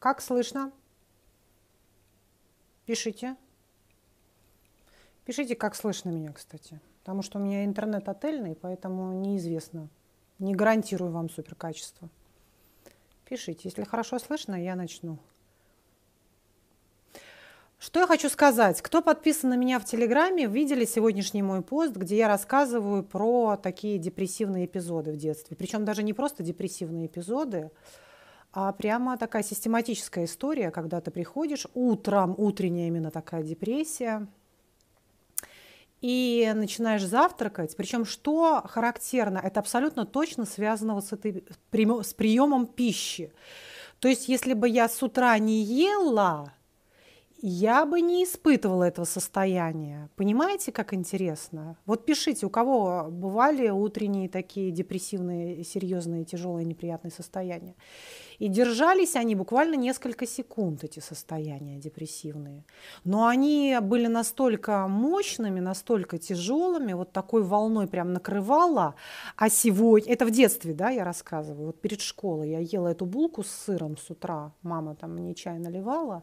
Как слышно? Пишите. Пишите, как слышно меня, кстати. Потому что у меня интернет отельный, поэтому неизвестно. Не гарантирую вам супер качество. Пишите. Если хорошо слышно, я начну. Что я хочу сказать? Кто подписан на меня в Телеграме, видели сегодняшний мой пост, где я рассказываю про такие депрессивные эпизоды в детстве. Причем даже не просто депрессивные эпизоды, а прямо такая систематическая история, когда ты приходишь утром, утренняя именно такая депрессия, и начинаешь завтракать. Причем что характерно, это абсолютно точно связано вот с, этой, с приемом пищи. То есть если бы я с утра не ела, я бы не испытывала этого состояния. Понимаете, как интересно? Вот пишите, у кого бывали утренние такие депрессивные, серьезные, тяжелые, неприятные состояния. И держались они буквально несколько секунд, эти состояния депрессивные. Но они были настолько мощными, настолько тяжелыми, вот такой волной прям накрывала. А сегодня, это в детстве, да, я рассказываю, вот перед школой я ела эту булку с сыром с утра, мама там мне чай наливала,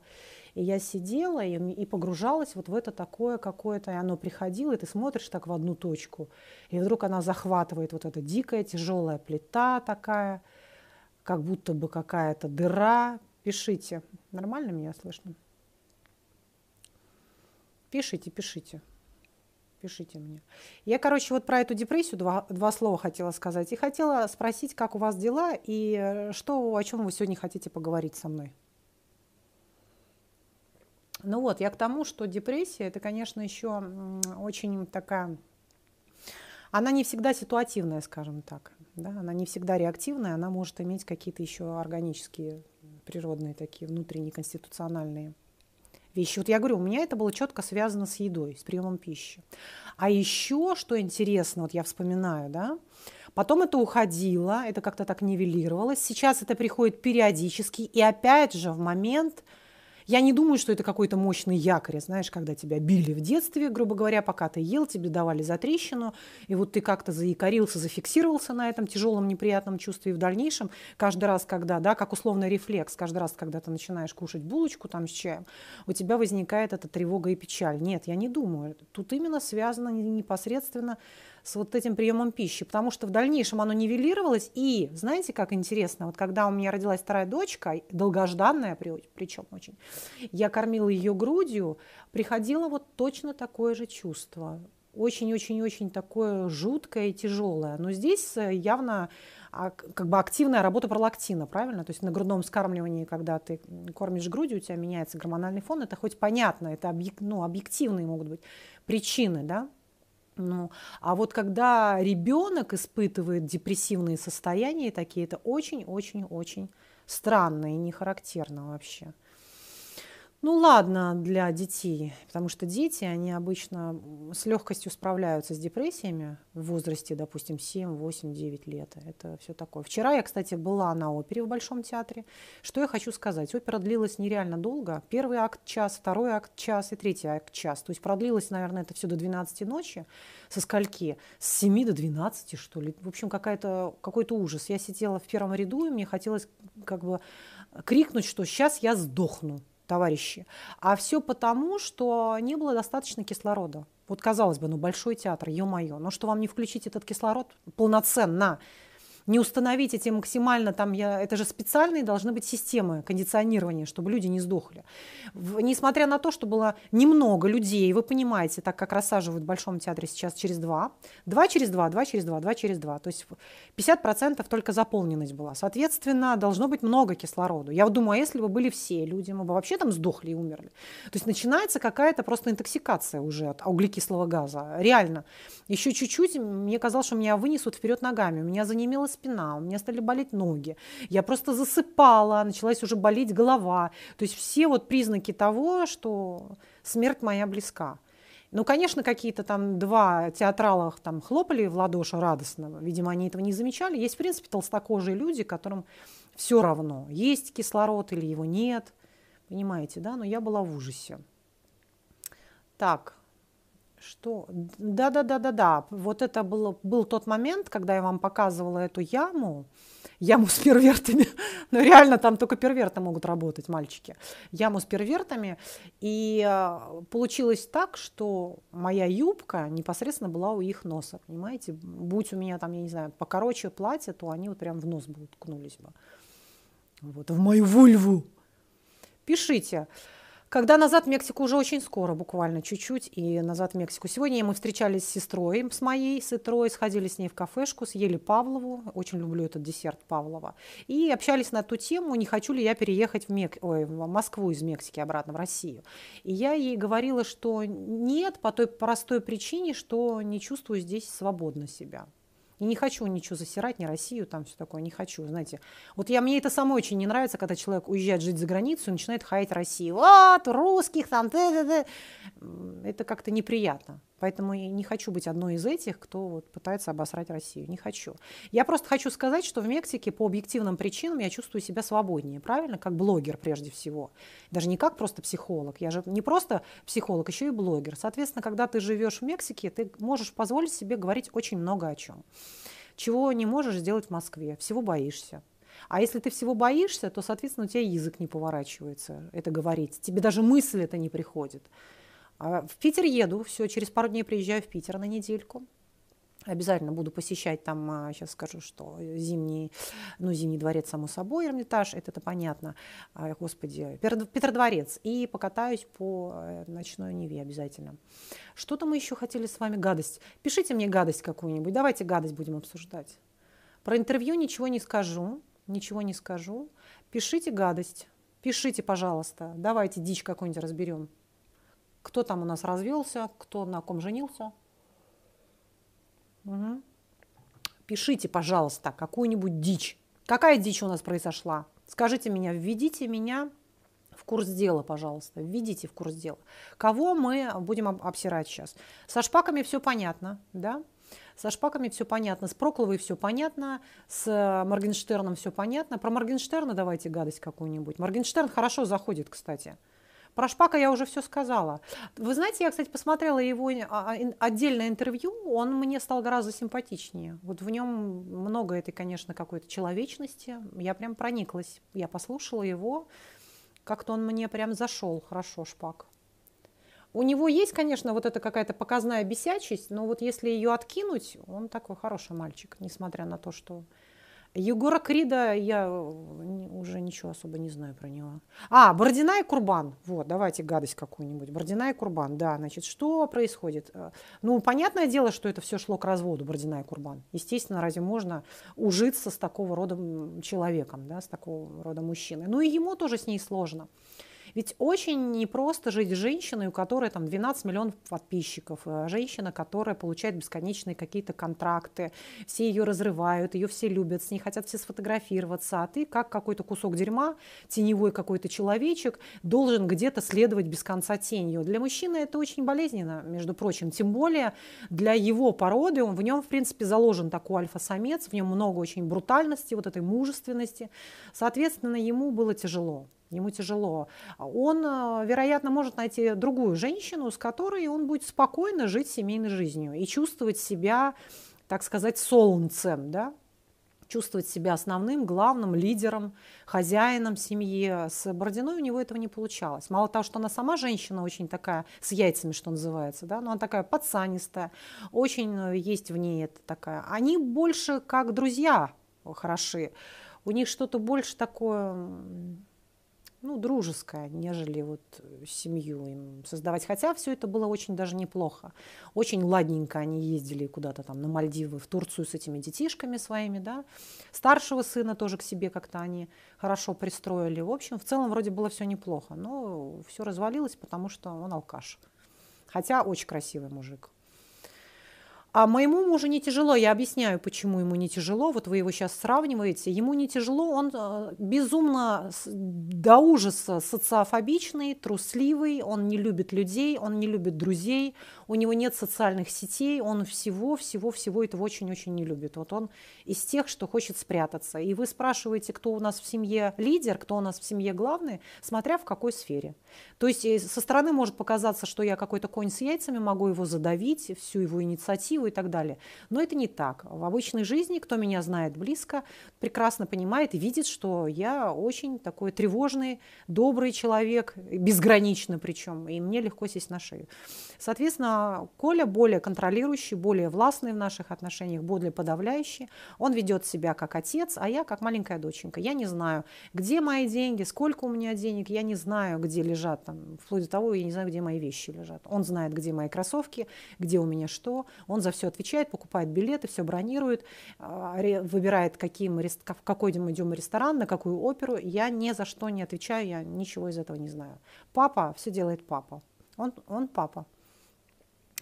и я сидела и, и погружалась вот в это такое какое-то, и оно приходило, и ты смотришь так в одну точку, и вдруг она захватывает вот эта дикая тяжелая плита такая, как будто бы какая-то дыра. Пишите. Нормально меня слышно? Пишите, пишите. Пишите мне. Я, короче, вот про эту депрессию два, два слова хотела сказать. И хотела спросить, как у вас дела и что, о чем вы сегодня хотите поговорить со мной. Ну вот, я к тому, что депрессия, это, конечно, еще очень такая... Она не всегда ситуативная, скажем так. Да? Она не всегда реактивная, она может иметь какие-то еще органические, природные такие, внутренние, конституциональные вещи. Вот я говорю, у меня это было четко связано с едой, с приемом пищи. А еще, что интересно, вот я вспоминаю, да, потом это уходило, это как-то так нивелировалось. Сейчас это приходит периодически, и опять же в момент я не думаю, что это какой-то мощный якорь, знаешь, когда тебя били в детстве, грубо говоря, пока ты ел, тебе давали за трещину, и вот ты как-то заякорился, зафиксировался на этом тяжелом неприятном чувстве, и в дальнейшем каждый раз, когда, да, как условный рефлекс, каждый раз, когда ты начинаешь кушать булочку там с чаем, у тебя возникает эта тревога и печаль. Нет, я не думаю. Тут именно связано непосредственно с вот этим приемом пищи, потому что в дальнейшем оно нивелировалось. И знаете, как интересно, вот когда у меня родилась вторая дочка, долгожданная причем очень, я кормила ее грудью, приходило вот точно такое же чувство. Очень-очень-очень такое жуткое и тяжелое. Но здесь э, явно а, как бы активная работа пролактина, правильно? То есть на грудном вскармливании, когда ты кормишь грудью, у тебя меняется гормональный фон, это хоть понятно, это объек, ну, объективные могут быть причины, да? Ну, а вот когда ребенок испытывает депрессивные состояния такие, это очень-очень-очень странно и не характерно вообще. Ну ладно для детей, потому что дети, они обычно с легкостью справляются с депрессиями в возрасте, допустим, 7, 8, 9 лет. Это все такое. Вчера я, кстати, была на опере в Большом театре. Что я хочу сказать? Опера длилась нереально долго. Первый акт час, второй акт час и третий акт час. То есть продлилось, наверное, это все до 12 ночи. Со скольки? С 7 до 12, что ли. В общем, какая-то, какой-то ужас. Я сидела в первом ряду, и мне хотелось как бы крикнуть, что сейчас я сдохну товарищи. А все потому, что не было достаточно кислорода. Вот казалось бы, ну большой театр, ё-моё, но что вам не включить этот кислород полноценно? Не установить эти максимально там, я, это же специальные должны быть системы кондиционирования, чтобы люди не сдохли. В, несмотря на то, что было немного людей, вы понимаете, так как рассаживают в Большом театре сейчас через два, два через два, два через два, два через два, то есть 50% только заполненность была. Соответственно, должно быть много кислорода. Я думаю, а если бы были все люди, мы бы вообще там сдохли и умерли. То есть начинается какая-то просто интоксикация уже от углекислого газа. Реально. Еще чуть-чуть, мне казалось, что меня вынесут вперед ногами. У меня занемело спина, у меня стали болеть ноги, я просто засыпала, началась уже болеть голова. То есть все вот признаки того, что смерть моя близка. Ну, конечно, какие-то там два театрала там хлопали в ладоши радостно. Видимо, они этого не замечали. Есть, в принципе, толстокожие люди, которым все равно, есть кислород или его нет. Понимаете, да? Но я была в ужасе. Так, Что? Да-да-да-да-да. Вот это был, был тот момент, когда я вам показывала эту яму, яму с первертами. ну, реально, там только перверты могут работать, мальчики. Яму с первертами. И э, получилось так, что моя юбка непосредственно была у их носа, понимаете? Будь у меня там, я не знаю, покороче платье, то они вот прям в нос бы уткнулись бы. Вот, в мою вульву. Пишите. Когда назад в Мексику уже очень скоро, буквально чуть-чуть, и назад в Мексику. Сегодня мы встречались с сестрой, с моей сестрой, сходили с ней в кафешку, съели Павлову, очень люблю этот десерт Павлова, и общались на ту тему, не хочу ли я переехать в, Мек... Ой, в Москву из Мексики обратно в Россию. И я ей говорила, что нет, по той простой причине, что не чувствую здесь свободно себя. И не хочу ничего засирать, ни Россию, там все такое, не хочу, знаете. Вот я, мне это самой очень не нравится, когда человек уезжает жить за границу и начинает хаять Россию. Вот, русских там, т -т -т. это как-то неприятно. Поэтому я не хочу быть одной из этих, кто вот пытается обосрать Россию. Не хочу. Я просто хочу сказать, что в Мексике по объективным причинам я чувствую себя свободнее, правильно? Как блогер прежде всего. Даже не как просто психолог. Я же не просто психолог, еще и блогер. Соответственно, когда ты живешь в Мексике, ты можешь позволить себе говорить очень много о чем. Чего не можешь сделать в Москве. Всего боишься. А если ты всего боишься, то, соответственно, у тебя язык не поворачивается это говорить. Тебе даже мысль это не приходит. А в Питер еду, все, через пару дней приезжаю в Питер на недельку. Обязательно буду посещать там, сейчас а, скажу, что зимний, ну, Зимний дворец, само собой, Эрмитаж, это, это понятно, а, господи, Петродворец, и покатаюсь по э, ночной Неве обязательно. Что-то мы еще хотели с вами, гадость. Пишите мне гадость какую-нибудь, давайте гадость будем обсуждать. Про интервью ничего не скажу, ничего не скажу. Пишите гадость, пишите, пожалуйста, давайте дичь какую-нибудь разберем кто там у нас развелся, кто на ком женился. Угу. Пишите, пожалуйста, какую-нибудь дичь. Какая дичь у нас произошла? Скажите меня, введите меня в курс дела, пожалуйста, введите в курс дела. Кого мы будем обсирать сейчас? Со шпаками все понятно, да? Со шпаками все понятно, с Прокловой все понятно, с Моргенштерном все понятно. Про Моргенштерна давайте гадость какую-нибудь. Моргенштерн хорошо заходит, кстати. Про Шпака я уже все сказала. Вы знаете, я, кстати, посмотрела его а, а, отдельное интервью, он мне стал гораздо симпатичнее. Вот в нем много этой, конечно, какой-то человечности. Я прям прониклась. Я послушала его, как-то он мне прям зашел хорошо, Шпак. У него есть, конечно, вот эта какая-то показная бесячесть, но вот если ее откинуть, он такой хороший мальчик, несмотря на то, что Егора Крида я уже ничего особо не знаю про него. А, Бородина и Курбан. Вот, давайте гадость какую-нибудь. Бородина и Курбан, да, значит, что происходит? Э, ну, понятное дело, что это все шло к разводу, Бородина и Курбан. Естественно, разве можно ужиться с такого рода человеком, да, с такого рода мужчиной? Ну, и ему тоже с ней сложно. Ведь очень непросто жить с женщиной, у которой там 12 миллионов подписчиков, э, женщина, которая получает бесконечные какие-то контракты, все ее разрывают, ее все любят, с ней хотят все сфотографироваться, а ты как какой-то кусок дерьма, теневой какой-то человечек, должен где-то следовать без конца тенью. Для мужчины это очень болезненно, между прочим, тем более для его породы, он, в нем, в принципе, заложен такой альфа-самец, в нем много очень брутальности, вот этой мужественности. Соответственно, ему было тяжело ему тяжело. Он, э, вероятно, может найти другую женщину, с которой он будет спокойно жить семейной жизнью и чувствовать себя, так сказать, солнцем, да? чувствовать себя основным, главным лидером, хозяином семьи. С Бородиной у него этого не получалось. Мало того, что она сама женщина очень такая, с яйцами, что называется, да, но она такая подсанистая, очень э, есть в ней это такая. Они больше как друзья хороши. У них что-то больше такое ну, дружеское, нежели вот семью им создавать. Хотя все это было очень даже неплохо. Очень ладненько они ездили куда-то там на Мальдивы, в Турцию с этими детишками своими, да. Старшего сына тоже к себе как-то они хорошо пристроили. В общем, в целом вроде было все неплохо. Но все развалилось, потому что он алкаш. Хотя очень красивый мужик. А моему мужу не тяжело, я объясняю, почему ему не тяжело. Вот вы его сейчас сравниваете. Ему не тяжело, он э, безумно до ужаса социофобичный, трусливый, он не любит людей, он не любит друзей, у него нет социальных сетей, он всего, всего, всего этого очень-очень не любит. Вот он из тех, что хочет спрятаться. И вы спрашиваете, кто у нас в семье лидер, кто у нас в семье главный, смотря в какой сфере. То есть э, со стороны может показаться, что я какой-то конь с яйцами, могу его задавить, всю его инициативу и так далее. Но это не так. В обычной жизни, кто меня знает близко, прекрасно понимает и видит, что я очень такой тревожный, добрый человек, безгранично причем, и мне легко сесть на шею. Соответственно, Коля более контролирующий, более властный в наших отношениях, более подавляющий. Он ведет себя как отец, а я как маленькая доченька. Я не знаю, где мои деньги, сколько у меня денег, я не знаю, где лежат, там, вплоть до того, я не знаю, где мои вещи лежат. Он знает, где мои кроссовки, где у меня что. Он за все отвечает, покупает билеты, все бронирует, а, выбирает, каким, в какой мы идем ресторан, на какую оперу. Я ни за что не отвечаю, я ничего из этого не знаю. Папа, все делает папа. Он, он папа.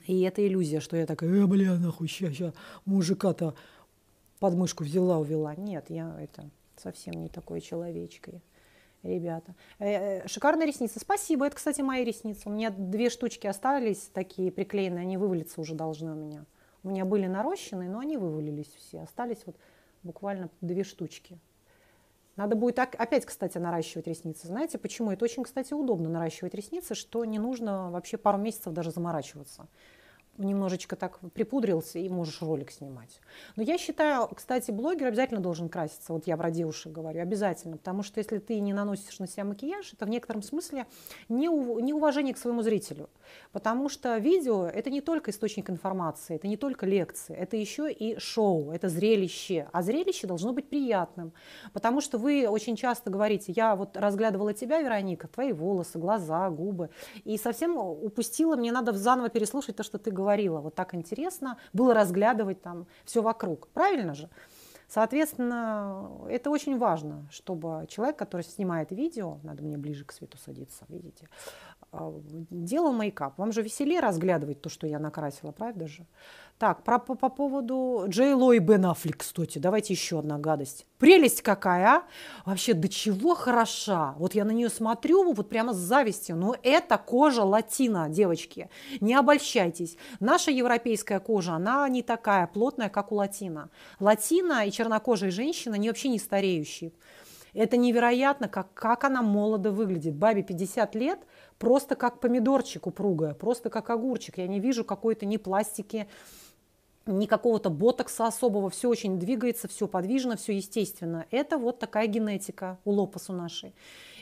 И это иллюзия, что я такая, э, бля, нахуй, ща, ща, мужика-то подмышку взяла, увела. Нет, я это совсем не такой человечкой ребята. Э, э, шикарные ресницы. Спасибо. Это, кстати, мои ресницы. У меня две штучки остались такие приклеенные. Они вывалиться уже должны у меня. У меня были нарощенные, но они вывалились все. Остались вот буквально две штучки. Надо будет опять, кстати, наращивать ресницы. Знаете почему? Это очень, кстати, удобно наращивать ресницы, что не нужно вообще пару месяцев даже заморачиваться немножечко так припудрился и можешь ролик снимать. Но я считаю, кстати, блогер обязательно должен краситься. Вот я про девушек говорю, обязательно. Потому что если ты не наносишь на себя макияж, это в некотором смысле неуважение к своему зрителю. Потому что видео – это не только источник информации, это не только лекции, это еще и шоу, это зрелище. А зрелище должно быть приятным. Потому что вы очень часто говорите, я вот разглядывала тебя, Вероника, твои волосы, глаза, губы, и совсем упустила, мне надо заново переслушать то, что ты говоришь говорила, вот так интересно было разглядывать там все вокруг. Правильно же? Соответственно, это очень важно, чтобы человек, который снимает видео, надо мне ближе к свету садиться, видите, делал мейкап. Вам же веселее разглядывать то, что я накрасила, правда же? Так, про, по, по поводу Джей Ло и Бен Аффлек, кстати, давайте еще одна гадость. Прелесть какая, а? Вообще, до чего хороша. Вот я на нее смотрю, вот прямо с завистью. Но это кожа латина, девочки. Не обольщайтесь. Наша европейская кожа, она не такая плотная, как у латина. Латина и чернокожие женщины, они вообще не стареющие. Это невероятно, как, как она молодо выглядит. Бабе 50 лет, просто как помидорчик упругая, просто как огурчик. Я не вижу какой-то ни пластики, ни какого-то ботокса особого, все очень двигается, все подвижно, все естественно. Это вот такая генетика у лопасу нашей.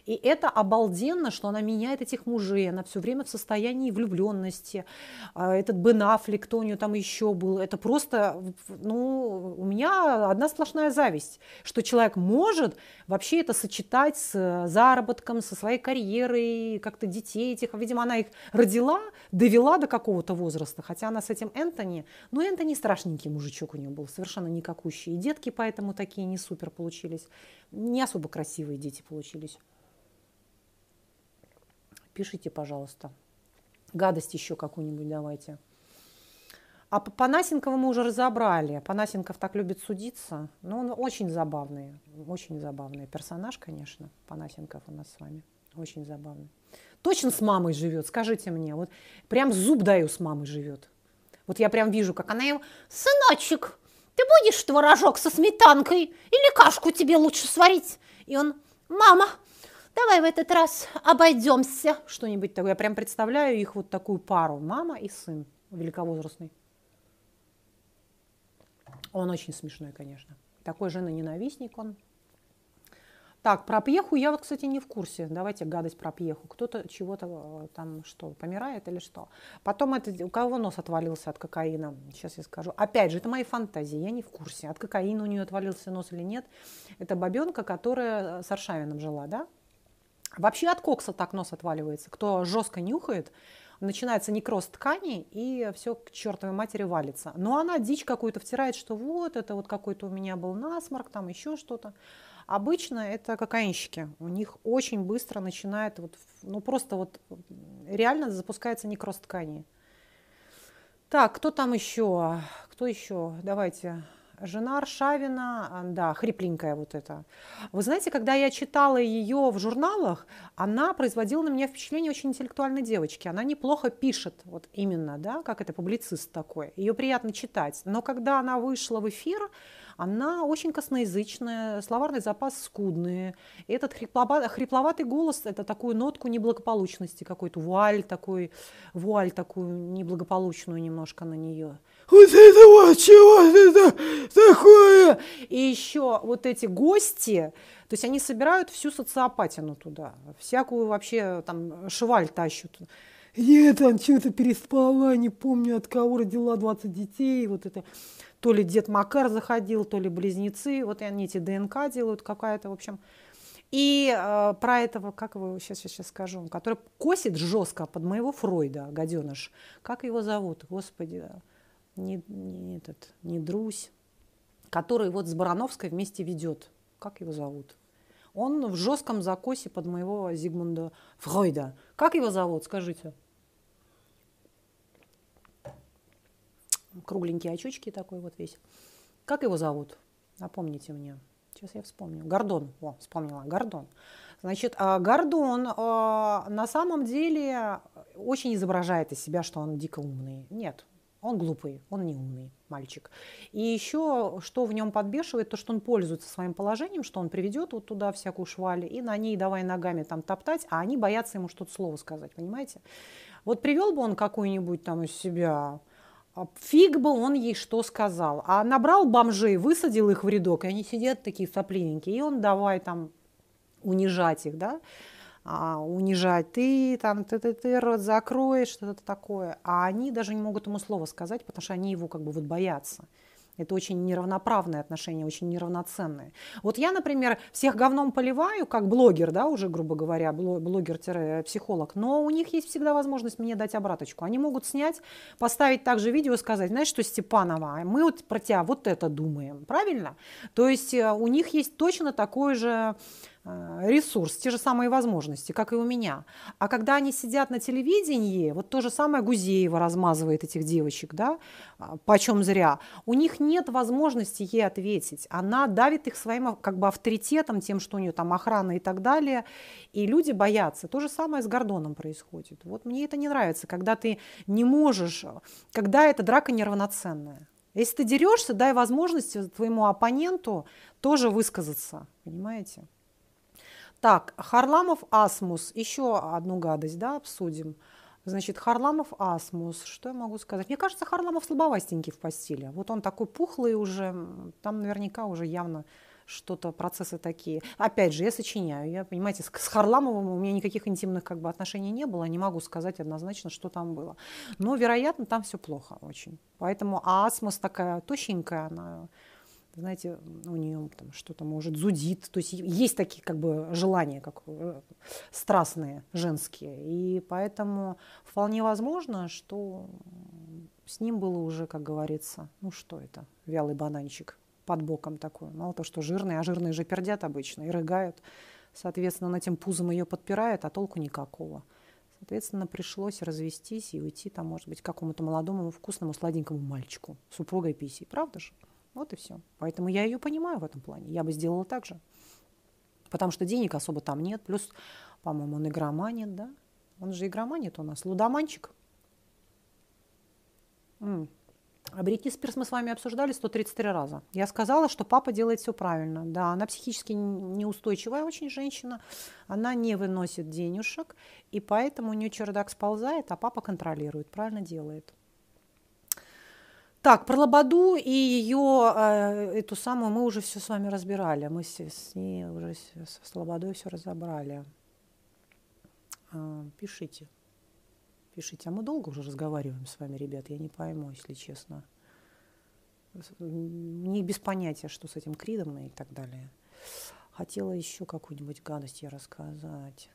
И это обалденно, что она меняет этих мужей, она все время в состоянии влюбленности. А, этот Бен Аффлек, кто у нее там еще был, это просто, ну, у меня одна сплошная зависть, что человек может вообще это сочетать с заработком, со своей карьерой, как-то детей этих. Видимо, она их родила, довела до какого-то возраста, хотя она с этим Энтони, ну, Энтони страшненький мужичок у нее был, совершенно никакущий. И детки поэтому такие не супер получились, не особо красивые дети получились пишите, пожалуйста. Гадость еще какую-нибудь давайте. А Панасенкова мы уже разобрали. Панасенков так любит судиться. Но он очень забавный, очень забавный персонаж, конечно. Панасенков у нас с вами. Очень забавный. Точно с мамой живет, скажите мне. Вот прям зуб даю с мамой живет. Вот я прям вижу, как она ему, сыночек, ты будешь творожок со сметанкой или кашку тебе лучше сварить? И он, мама, давай в этот раз обойдемся. Что-нибудь такое. Я прям представляю их вот такую пару. Мама и сын великовозрастный. Он очень смешной, конечно. Такой жены-ненавистник он. Так, про пьеху я вот, кстати, не в курсе. Давайте гадость про пьеху. Кто-то чего-то э, там что, помирает или что. Потом это, у кого нос отвалился от кокаина? Сейчас я скажу. Опять же, это мои фантазии, я не в курсе. От кокаина у нее отвалился нос или нет. Это бабенка, которая с Аршавином жила, да? Вообще от кокса так нос отваливается. Кто жестко нюхает, начинается некроз тканей, и все к чертовой матери валится. Но она дичь какую-то втирает, что вот это вот какой-то у меня был насморк, там еще что-то. Обычно это кокаинщики. У них очень быстро начинает, вот, ну просто вот реально запускается некроз тканей. Так, кто там еще? Кто еще? Давайте. Жена Аршавина, а, да, хрипленькая вот эта. Вы знаете, когда я читала ее в журналах, она производила на меня впечатление очень интеллектуальной девочки. Она неплохо пишет, вот именно, да, как это публицист такой. Ее приятно читать. Но когда она вышла в эфир, она очень косноязычная, словарный запас скудный. И этот хрипловатый, голос – это такую нотку неблагополучности, какой-то вуаль такой, вуаль такую неблагополучную немножко на нее. Вот это вот чего это такое? И еще вот эти гости, то есть они собирают всю социопатину туда, всякую вообще там шваль тащут. Нет, он что-то переспала, не помню от кого родила 20 детей, вот это то ли дед Макар заходил, то ли близнецы, вот они эти ДНК делают, какая-то, в общем. И э, про этого, как его сейчас, сейчас, сейчас скажу, который косит жестко под моего Фройда, гаденыш. Как его зовут? Господи, не, не этот, не Друсь, который вот с Барановской вместе ведет. Как его зовут? Он в жестком закосе под моего Зигмунда Фройда. Как его зовут, скажите? Кругленькие очечки такой вот весь. Как его зовут? Напомните мне. Сейчас я вспомню. Гордон. О, вспомнила. Гордон. Значит, а, Гордон а, на самом деле очень изображает из себя, что он дико умный. Нет, он глупый, он не умный мальчик. И еще, что в нем подбешивает, то, что он пользуется своим положением, что он приведет вот туда всякую шваль, и на ней давай ногами там топтать, а они боятся ему что-то слово сказать, понимаете? Вот привел бы он какую-нибудь там из себя фиг бы он ей что сказал. А набрал бомжей, высадил их в рядок, и они сидят такие сопливенькие, и он давай там унижать их, да, а, унижать, ты там, ты, ты, ты рот закроешь, что-то такое. А они даже не могут ему слова сказать, потому что они его как бы вот боятся. Это очень неравноправные отношения, очень неравноценные. Вот я, например, всех говном поливаю, как блогер, да, уже, грубо говоря, блогер-психолог, но у них есть всегда возможность мне дать обраточку. Они могут снять, поставить также видео и сказать, знаешь что, Степанова, мы вот про тебя вот это думаем, правильно? То есть э, у них есть точно такой же Э, ресурс, те же самые возможности, как и у меня. А когда они сидят на телевидении, вот то же самое Гузеева размазывает этих девочек, да, а, почем зря, у них нет возможности ей ответить. Она давит их своим как бы авторитетом, тем, что у нее там охрана и так далее, и люди боятся. То же самое с Гордоном происходит. Вот мне это не нравится, когда ты не можешь, когда эта драка неравноценная. Если ты дерешься, дай возможность твоему оппоненту тоже высказаться, понимаете? Так, Харламов Асмус. Еще одну гадость, да, обсудим. Значит, Харламов Асмус. Что я могу сказать? Мне кажется, Харламов слабовастенький в постели. Вот он такой пухлый уже. Там наверняка уже явно что-то, процессы такие. Опять же, я сочиняю. Я, понимаете, с, с Харламовым у меня никаких интимных как бы, отношений не было. Не могу сказать однозначно, что там было. Но, вероятно, там все плохо очень. Поэтому а Асмус такая тощенькая, она знаете, у нее там что-то может зудит, то есть есть такие как бы желания, как э, страстные, женские, и поэтому вполне возможно, что с ним было уже, как говорится, ну что это, вялый бананчик под боком такой, мало того, что жирный, а жирные же пердят обычно и рыгают, соответственно, на этим пузом ее подпирает, а толку никакого. Соответственно, пришлось развестись и уйти там, может быть, к какому-то молодому, вкусному, сладенькому мальчику, супругой писей, правда же? Вот и все. Поэтому я ее понимаю в этом плане. Я бы сделала так же. Потому что денег особо там нет. Плюс, по-моему, он игроманит, да? Он же игроманит у нас. Лудоманчик. М. А Бритни мы с вами обсуждали 133 раза. Я сказала, что папа делает все правильно. Да, она психически неустойчивая очень женщина. Она не выносит денежек. И поэтому у нее чердак сползает, а папа контролирует. Правильно делает. Так, про Лободу и ее, э, эту самую, мы уже все с вами разбирали. Мы с, с ней уже с, с Лободой все разобрали. А, пишите. Пишите. А мы долго уже разговариваем с вами, ребят, я не пойму, если честно. Не без понятия, что с этим Кридом и так далее. Хотела еще какую-нибудь гадость я рассказать.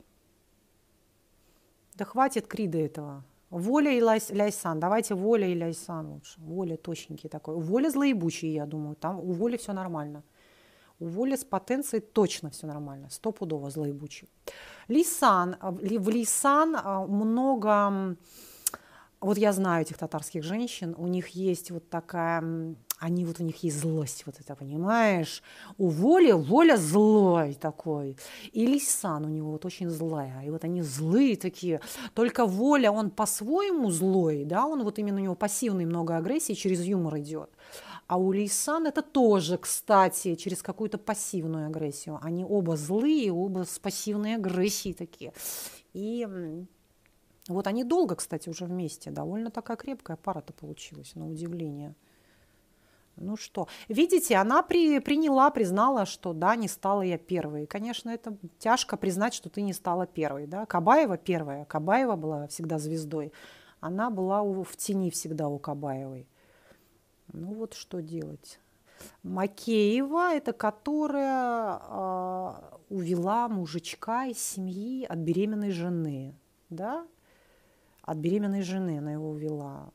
Да хватит Крида этого. Воля и Лайс, Ляйсан. Давайте Воля и Ляйсан лучше. Воля точненький такой. Воля злоебучий, я думаю. Там у Воли все нормально. У Воли с потенцией точно все нормально. Стопудово злоебучий. Ляйсан. В Ляйсан а, много вот я знаю этих татарских женщин, у них есть вот такая, они вот у них есть злость, вот это понимаешь? У Воли, Воля злой такой. И Лисан у него вот очень злая. И вот они злые такие. Только Воля, он по-своему злой, да, он вот именно у него пассивный много агрессии, через юмор идет. А у Лейсан это тоже, кстати, через какую-то пассивную агрессию. Они оба злые, оба с пассивной агрессией такие. И вот они долго, кстати, уже вместе. Довольно такая крепкая пара-то получилась, на удивление. Ну что, видите, она при, приняла, признала, что да, не стала я первой. И, конечно, это тяжко признать, что ты не стала первой. Да? Кабаева первая, Кабаева была всегда звездой. Она была у, в тени всегда у Кабаевой. Ну вот что делать. Макеева, это которая э, увела мужичка из семьи от беременной жены. Да? от беременной жены она его увела.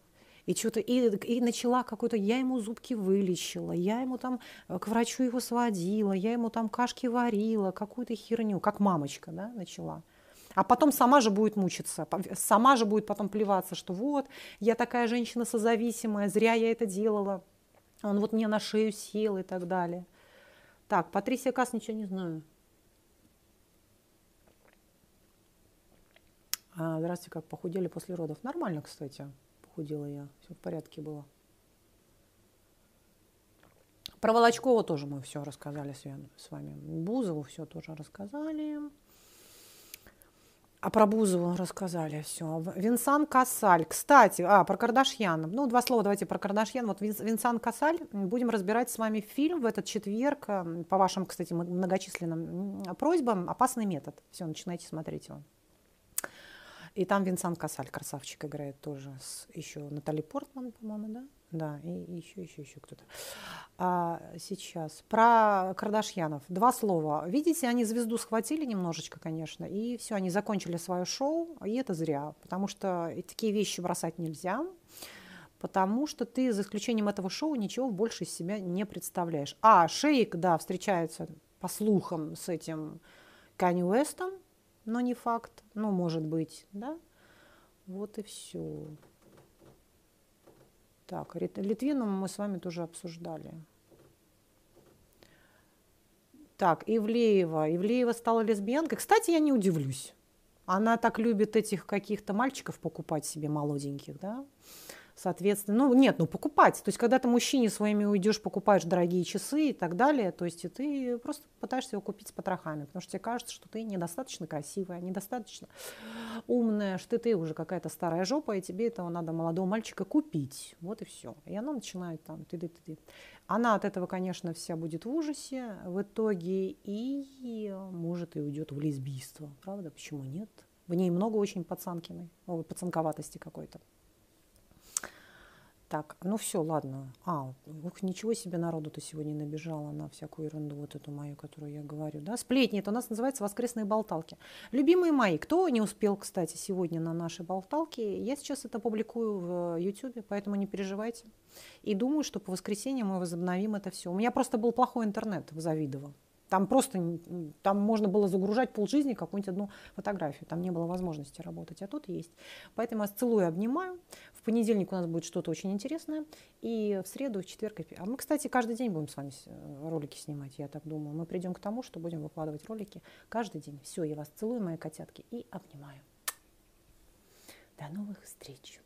И что-то и, и начала какой-то, я ему зубки вылечила, я ему там э, к врачу его сводила, я ему там кашки варила, какую-то херню, как мамочка, да, начала. А потом сама же будет мучиться, сама же будет потом плеваться, что вот, я такая женщина созависимая, зря я это делала, он вот мне на шею сел и так далее. Так, Патрисия Кас ничего не знаю. А, здравствуйте, как похудели после родов? Нормально, кстати, похудела я. Все в порядке было. Про Волочкова тоже мы все рассказали с вами. Бузову все тоже рассказали. А про Бузову рассказали все. Винсан Касаль. Кстати, а, про Кардашьян. Ну, два слова давайте про Кардашьян. Вот Винсан Касаль. Будем разбирать с вами фильм в этот четверг. По вашим, кстати, многочисленным просьбам. «Опасный метод». Все, начинайте смотреть его. И там Винсан Касаль, красавчик, играет тоже. С, еще Натали Портман, по-моему, да? Да, и, еще, еще, еще кто-то. А, сейчас. Про Кардашьянов. Два слова. Видите, они звезду схватили немножечко, конечно, и все, они закончили свое шоу, и это зря, потому что такие вещи бросать нельзя потому что ты, за исключением этого шоу, ничего больше из себя не представляешь. А, Шейк, да, встречается, по слухам, с этим Канни Уэстом, но не факт, ну, может быть, да? Вот и все. Так, Литвину мы с вами тоже обсуждали. Так, Ивлеева. Ивлеева стала лесбиянкой. Кстати, я не удивлюсь. Она так любит этих каких-то мальчиков покупать себе молоденьких, да? Соответственно, ну нет, ну покупать. То есть, когда ты мужчине своими уйдешь, покупаешь дорогие часы и так далее, то есть и ты просто пытаешься его купить с потрохами, потому что тебе кажется, что ты недостаточно красивая, недостаточно умная, что ты уже какая-то старая жопа, и тебе этого надо молодого мальчика купить. Вот и все. И она начинает там ты -ты -ты. Она от этого, конечно, вся будет в ужасе в итоге и может и уйдет в лесбийство. Правда? Почему нет? В ней много очень пацанкиной, пацанковатости какой-то. Так, ну все, ладно. А, ух, ничего себе народу-то сегодня набежало на всякую ерунду, вот эту мою, которую я говорю. Да? Сплетни, это у нас называется воскресные болталки. Любимые мои, кто не успел, кстати, сегодня на наши болталки, я сейчас это публикую в YouTube, поэтому не переживайте. И думаю, что по воскресеньям мы возобновим это все. У меня просто был плохой интернет в Завидово. Там просто, там можно было загружать полжизни какую-нибудь одну фотографию. Там не было возможности работать, а тут есть. Поэтому я вас целую, обнимаю. В понедельник у нас будет что-то очень интересное. И в среду, в четверг. А мы, кстати, каждый день будем с вами э, ролики снимать, я так думаю. Мы придем к тому, что будем выкладывать ролики каждый день. Все, я вас целую, мои котятки, и обнимаю. До новых встреч!